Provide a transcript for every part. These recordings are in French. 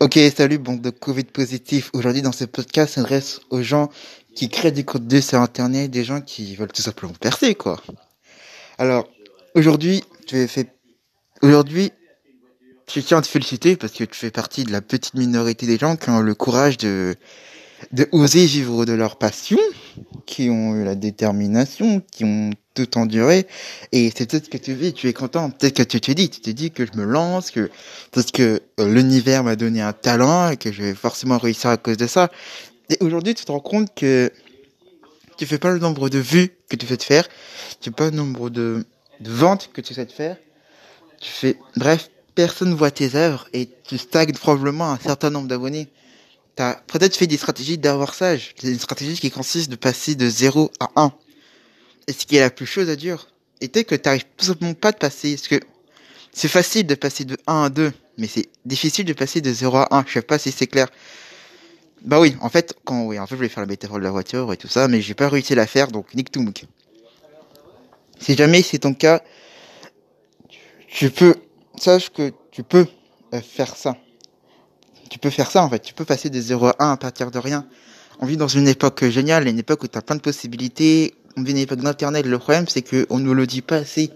Ok, salut, bon, de Covid positif. Aujourd'hui, dans ce podcast, s'adresse aux gens qui créent du contenu sur Internet, des gens qui veulent tout simplement percer, quoi. Alors, aujourd'hui, tu fait, aujourd'hui, je tiens à te féliciter parce que tu fais partie de la petite minorité des gens qui ont le courage de, de oser vivre de leur passion, qui ont eu la détermination, qui ont tout enduré. Et c'est peut-être que tu vis, tu es content. Peut-être que tu te dis, tu te dis que je me lance, que parce que euh, l'univers m'a donné un talent et que je vais forcément réussir à cause de ça. Et aujourd'hui, tu te rends compte que tu fais pas le nombre de vues que tu te faire, tu fais pas le nombre de, ventes que tu te faire. Tu fais, bref, personne voit tes œuvres et tu stagnes probablement un certain nombre d'abonnés. T'as peut-être fait des stratégies. C'est une stratégie qui consiste de passer de 0 à 1. Et ce qui est la plus chose à dire, était que t'arrives tout simplement pas de passer, parce que c'est facile de passer de 1 à 2, mais c'est difficile de passer de 0 à 1. Je sais pas si c'est clair. Bah oui, en fait, quand, oui, en fait, je voulais faire la métaphore de la voiture et tout ça, mais j'ai pas réussi à la faire, donc nique tout. Si jamais c'est ton cas, tu peux, sache que tu peux euh, faire ça. Tu peux faire ça, en fait. Tu peux passer de 0 à 1 à partir de rien. On vit dans une époque géniale, une époque où tu as plein de possibilités, on vit une époque d'internet. Le problème, c'est que on nous le dit pas assez.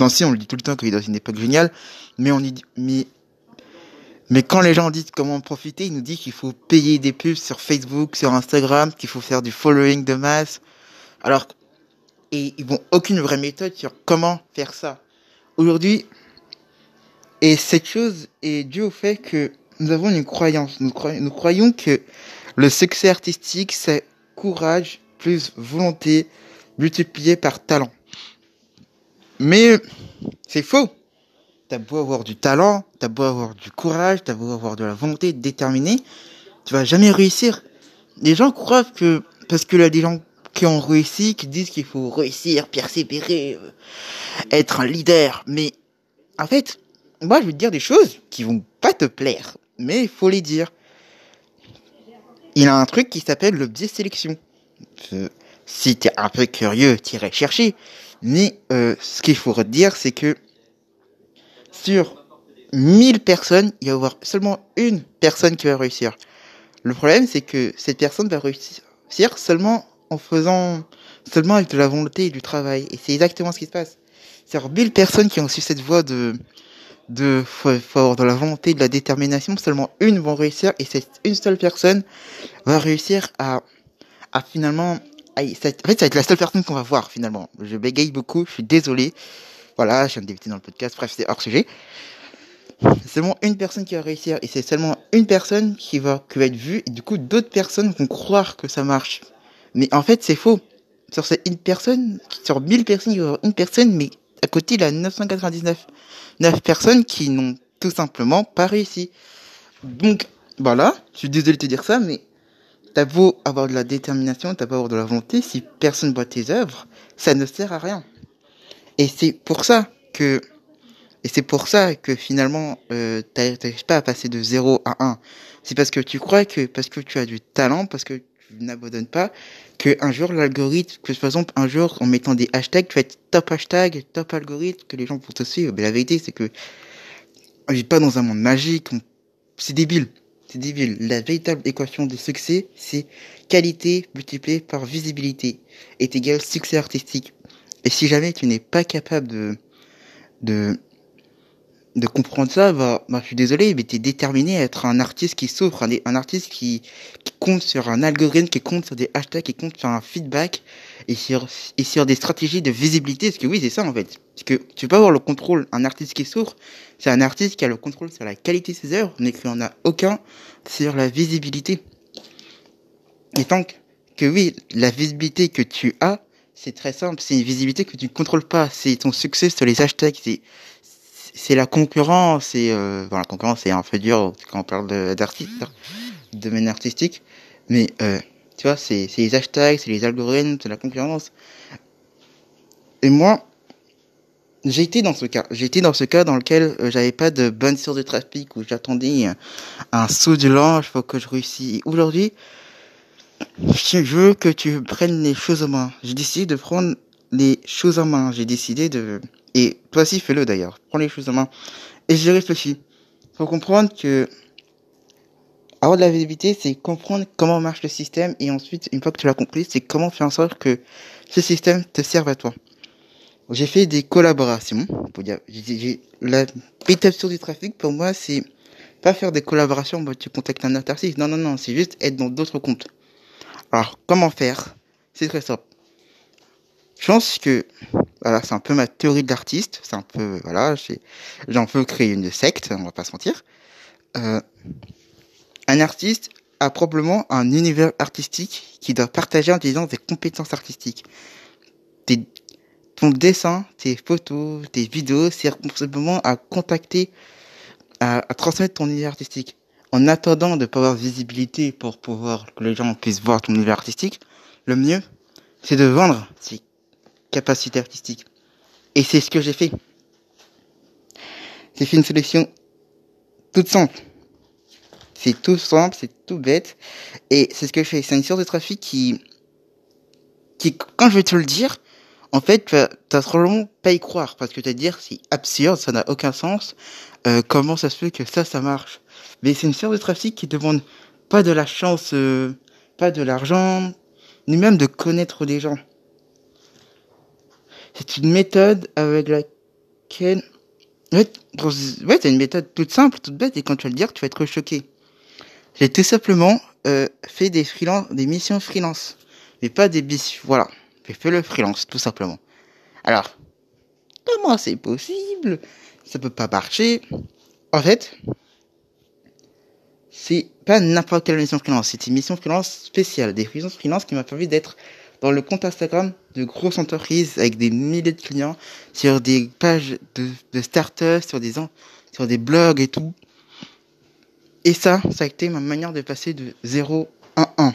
Non, si, on le dit tout le temps qu'on est dans une époque géniale, mais on y mais, mais quand les gens disent comment profiter, ils nous disent qu'il faut payer des pubs sur Facebook, sur Instagram, qu'il faut faire du following de masse. Alors, et ils vont aucune vraie méthode sur comment faire ça. Aujourd'hui, et cette chose est due au fait que nous avons une croyance. Nous, croyons, que le succès artistique, c'est courage plus volonté multiplié par talent. Mais c'est faux. T'as beau avoir du talent, t'as beau avoir du courage, t'as beau avoir de la volonté déterminée, tu vas jamais réussir. Les gens croient que parce que là des gens qui ont réussi, qui disent qu'il faut réussir, persévérer, euh, être un leader. Mais en fait, moi je vais te dire des choses qui vont pas te plaire, mais il faut les dire. Il a un truc qui s'appelle le biais sélection si t'es un peu curieux, t'irais chercher. Mais euh, ce qu'il faut redire, c'est que sur 1000 personnes, il va y avoir seulement une personne qui va réussir. Le problème, c'est que cette personne va réussir seulement en faisant, seulement avec de la volonté et du travail. Et c'est exactement ce qui se passe. C'est 1000 personnes qui ont su cette voie de, de, avoir de la volonté, de la détermination. Seulement une vont réussir et cette une seule personne va réussir à, à finalement en fait, ça va être la seule personne qu'on va voir finalement. Je bégaye beaucoup, je suis désolé. Voilà, je viens de dans le podcast, bref, c'est hors sujet. Seulement une personne qui va réussir et c'est seulement une personne qui va, qui va être vue et du coup d'autres personnes vont croire que ça marche. Mais en fait, c'est faux. Sur cette une personne, sur 1000 personnes, il y aura une personne, mais à il y a 999 9 personnes qui n'ont tout simplement pas réussi. Donc, voilà, je suis désolé de te dire ça, mais T'as beau avoir de la détermination, t'as beau avoir de la volonté, si personne voit tes œuvres, ça ne sert à rien. Et c'est pour ça que, et c'est pour ça que finalement, euh, t'arrives pas à passer de 0 à 1. C'est parce que tu crois que, parce que tu as du talent, parce que tu n'abandonnes pas, que un jour l'algorithme, que par exemple un jour en mettant des hashtags, tu vas être top hashtag, top algorithme, que les gens vont te suivre. Mais la vérité c'est que on vit pas dans un monde magique, c'est débile. C'est débile. La véritable équation de succès, c'est qualité multipliée par visibilité est égal succès artistique. Et si jamais tu n'es pas capable de, de, de comprendre ça, bah, bah je suis désolé, mais tu es déterminé à être un artiste qui souffre, un, un artiste qui, qui compte sur un algorithme, qui compte sur des hashtags, qui compte sur un feedback et sur, et sur des stratégies de visibilité. Parce que oui, c'est ça en fait. Parce que tu peux avoir le contrôle. Un artiste qui souffre, c'est un artiste qui a le contrôle sur la qualité de ses œuvres, mais qui en a aucun sur la visibilité. Et tant que oui, la visibilité que tu as, c'est très simple. C'est une visibilité que tu ne contrôles pas. C'est ton succès sur les hashtags. C'est c'est la concurrence. Et euh, bon, la concurrence c'est un peu dur quand on parle d'artiste, de domaine artistique. Mais euh, tu vois, c'est les hashtags, c'est les algorithmes, c'est la concurrence. Et moi, j'ai été dans ce cas. J'ai été dans ce cas dans lequel euh, j'avais pas de bonne source de trafic, où j'attendais un saut du linge pour que je réussisse. Aujourd'hui, je veux que tu prennes les choses en main. J'ai décidé de prendre les choses en main. J'ai décidé de... Et toi aussi, fais-le d'ailleurs. Prends les choses en main. Et j'ai réfléchi. Faut comprendre que avoir de la visibilité, c'est comprendre comment marche le système et ensuite, une fois que tu l'as compris, c'est comment faire en sorte que ce système te serve à toi. J'ai fait des collaborations. J'ai, la méthode du trafic, pour moi, c'est pas faire des collaborations, tu contactes un autre. Non, non, non, c'est juste être dans d'autres comptes. Alors, comment faire? C'est très simple. Je pense que, voilà, c'est un peu ma théorie de l'artiste. C'est un peu, voilà, veux créer une secte, on va pas se mentir. Euh, un artiste a probablement un univers artistique qui doit partager en disant des compétences artistiques. ton dessin, tes photos, tes vidéos servent simplement à contacter, à, transmettre ton univers artistique. En attendant de pas avoir visibilité pour pouvoir que les gens puissent voir ton univers artistique, le mieux, c'est de vendre capacités artistiques. Et c'est ce que j'ai fait. J'ai fait une sélection toute simple. C'est tout simple, c'est tout bête. Et c'est ce que je fais. C'est une source de trafic qui, qui, quand je vais te le dire, en fait, tu vas, probablement pas y croire parce que te dire c'est absurde, ça n'a aucun sens. Euh, comment ça se fait que ça, ça marche? Mais c'est une source de trafic qui demande pas de la chance, euh, pas de l'argent, ni même de connaître des gens. C'est une méthode avec laquelle, ouais, c'est une méthode toute simple, toute bête, et quand tu vas le dire, tu vas être choqué. J'ai tout simplement euh, fait des missions freelance, mais pas des missions. Voilà, j'ai fait le freelance tout simplement. Alors, comment c'est possible? Ça peut pas marcher. En fait, c'est pas n'importe quelle mission freelance, c'est une mission freelance spéciale, des freelance freelance qui m'a permis d'être dans le compte Instagram de grosses entreprises avec des milliers de clients sur des pages de, de start sur des sur des blogs et tout. Et ça, ça a été ma manière de passer de 0 à 1.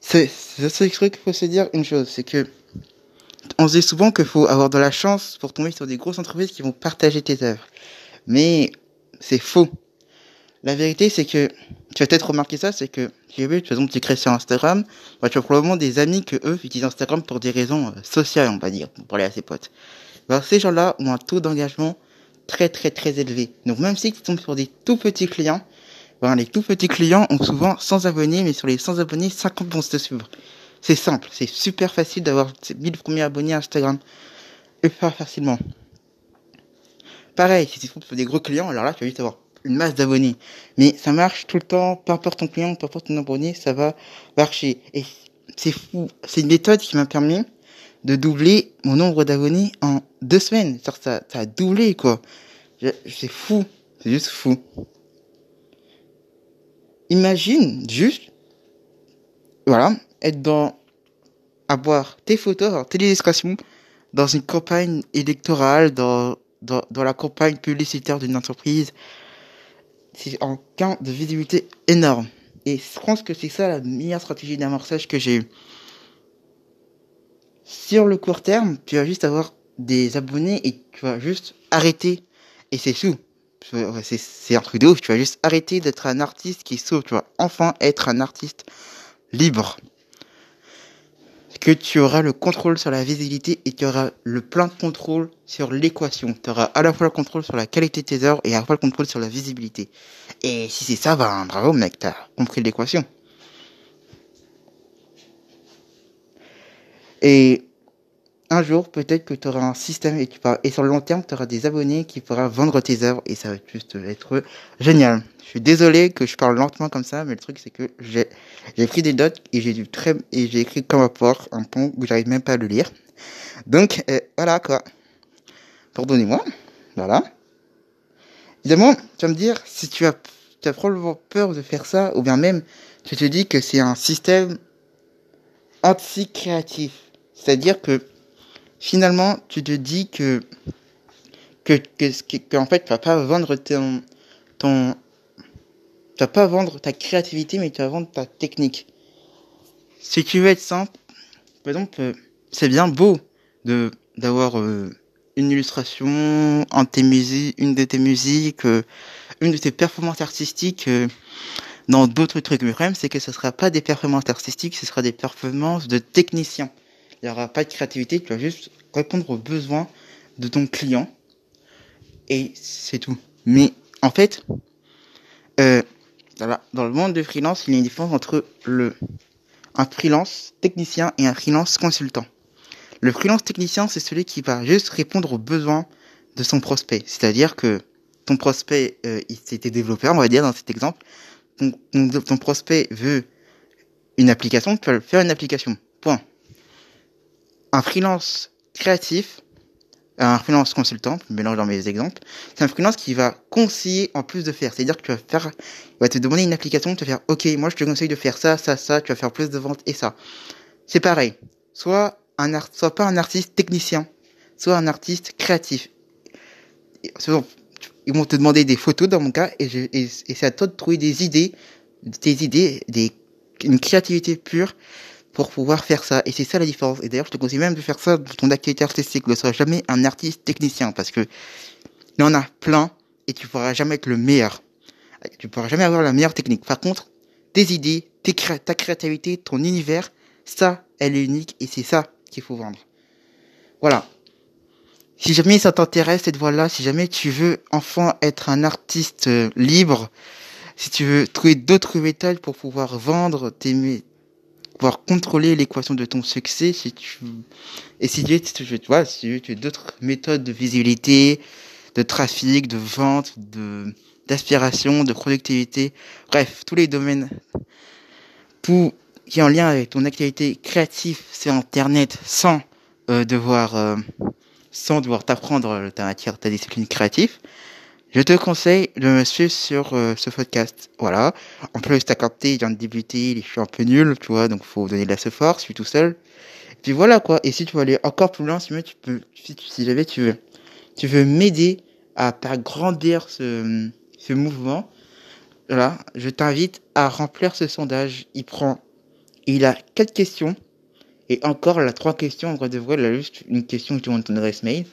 C'est, c'est qu'il faut se dire une chose, c'est que on se dit souvent qu'il faut avoir de la chance pour tomber sur des grosses entreprises qui vont partager tes œuvres. Mais c'est faux. La vérité, c'est que, tu as peut-être remarqué ça, c'est que, j'ai vu, par exemple, tu crées sur Instagram, bah, tu as probablement des amis que eux utilisent Instagram pour des raisons euh, sociales, on va dire, pour parler à ses potes. Alors, ces gens-là ont un taux d'engagement très très très élevé. Donc même si tu tombes sur des tout petits clients, ben, les tout petits clients ont souvent 100 abonnés, mais sur les 100 abonnés, 50 vont se suivre. C'est simple, c'est super facile d'avoir 1000 premiers abonnés à Instagram. Hyper facilement. Pareil, si tu tombes sur des gros clients, alors là, tu vas juste avoir une masse d'abonnés. Mais ça marche tout le temps, peu importe ton client, peu importe ton abonné, ça va marcher. Et c'est fou. C'est une méthode qui m'a permis de doubler mon nombre d'abonnés en deux semaines. Ça, ça, a doublé, quoi. C'est fou. C'est juste fou. Imagine juste, voilà, être dans, avoir tes photos, tes illustrations dans une campagne électorale, dans, dans, dans la campagne publicitaire d'une entreprise. C'est un gain de visibilité énorme. Et je pense que c'est ça la meilleure stratégie d'amorçage que j'ai eue. Sur le court terme, tu vas juste avoir des abonnés et tu vas juste arrêter. Et c'est tout. C'est un truc de ouf. Tu vas juste arrêter d'être un artiste qui sauve. Tu vas enfin être un artiste libre. Que tu auras le contrôle sur la visibilité et tu auras le plein contrôle sur l'équation. Tu auras à la fois le contrôle sur la qualité de tes œuvres et à la fois le contrôle sur la visibilité. Et si c'est ça, ben bravo mec, t'as compris l'équation. Et un jour, peut-être que tu auras un système et, tu et sur le long terme, tu auras des abonnés qui pourront vendre tes œuvres et ça va juste être génial. Je suis désolé que je parle lentement comme ça, mais le truc c'est que j'ai pris des notes et j'ai très et j'ai écrit comme rapport un pont où j'arrive même pas à le lire. Donc euh, voilà quoi. Pardonnez-moi. Voilà. Évidemment, tu vas me dire si tu as tu as probablement peur de faire ça ou bien même tu te dis que c'est un système anti-créatif c'est-à-dire que finalement, tu te dis que que que, que, en fait, tu vas pas vendre ton ton tu vas pas vendre ta créativité, mais tu vas vendre ta technique. Si tu veux être simple, par exemple, euh, c'est bien beau de d'avoir euh, une illustration, en tes musiques, une de tes musiques, euh, une de tes performances artistiques dans d'autres trucs. Mais le problème, c'est que ce sera pas des performances artistiques, ce sera des performances de techniciens il n'y aura pas de créativité, tu vas juste répondre aux besoins de ton client et c'est tout. Mais En fait, euh, dans le monde de freelance, il y a une différence entre le un freelance technicien et un freelance consultant. Le freelance technicien, c'est celui qui va juste répondre aux besoins de son prospect. C'est-à-dire que ton prospect, euh, il s'était développeur, on va dire dans cet exemple, ton, ton, prospect veut une application, tu vas faire une application. Point. Un freelance créatif, un freelance consultant, je mélange dans mes exemples, c'est un freelance qui va conseiller en plus de faire. C'est-à-dire que tu vas faire, il va te demander une application, tu vas faire, ok, moi je te conseille de faire ça, ça, ça, tu vas faire plus de ventes et ça. C'est pareil. Soit un art, soit pas un artiste technicien, soit un artiste créatif. Ils vont te demander des photos dans mon cas et, c'est à toi de trouver des idées, des idées, des, une créativité pure pour pouvoir faire ça. Et c'est ça la différence. Et d'ailleurs, je te conseille même de faire ça dans ton activité artistique. Ne sois jamais un artiste technicien parce que il y en a plein et tu pourras jamais être le meilleur. Tu pourras jamais avoir la meilleure technique. Par contre, tes idées, ta créativité, ton univers, ça, elle est unique et c'est ça qu'il faut vendre. Voilà. Si jamais ça t'intéresse cette voie-là, si jamais tu veux enfin être un artiste euh, libre, si tu veux trouver d'autres méthodes pour pouvoir vendre tes, pouvoir contrôler l'équation de ton succès si tu tu vois si tu as d'autres méthodes de visibilité de trafic de vente de d'aspiration de productivité. Bref tous les domaines tout qui est en lien avec ton activité créative sur internet sans euh, devoir euh, sans devoir t'apprendre ta matière ta discipline créative je te conseille de me suivre sur euh, ce podcast. Voilà. En plus, t'as capté, il vient de débuter, je suis un peu nul, tu vois, donc faut donner de la force, je suis tout seul. Et puis voilà, quoi. Et si tu veux aller encore plus loin, si tu peux, si, si jamais tu veux, tu veux m'aider à faire grandir ce, ce mouvement, voilà, je t'invite à remplir ce sondage. Il prend, il a quatre questions. Et encore, la trois questions, on devrait la juste une question que tu montres ton adresse mail.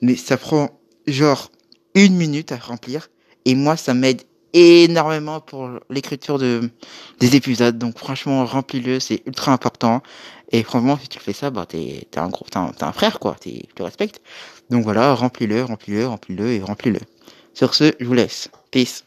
Mais ça prend, genre, une minute à remplir. Et moi, ça m'aide énormément pour l'écriture de des épisodes. Donc franchement, remplis-le, c'est ultra important. Et franchement, si tu fais ça, bah t'es t'es un gros, t'es un, frère quoi. T'es, je te respecte. Donc voilà, remplis-le, remplis-le, remplis-le et remplis-le. Sur ce, je vous laisse. Peace.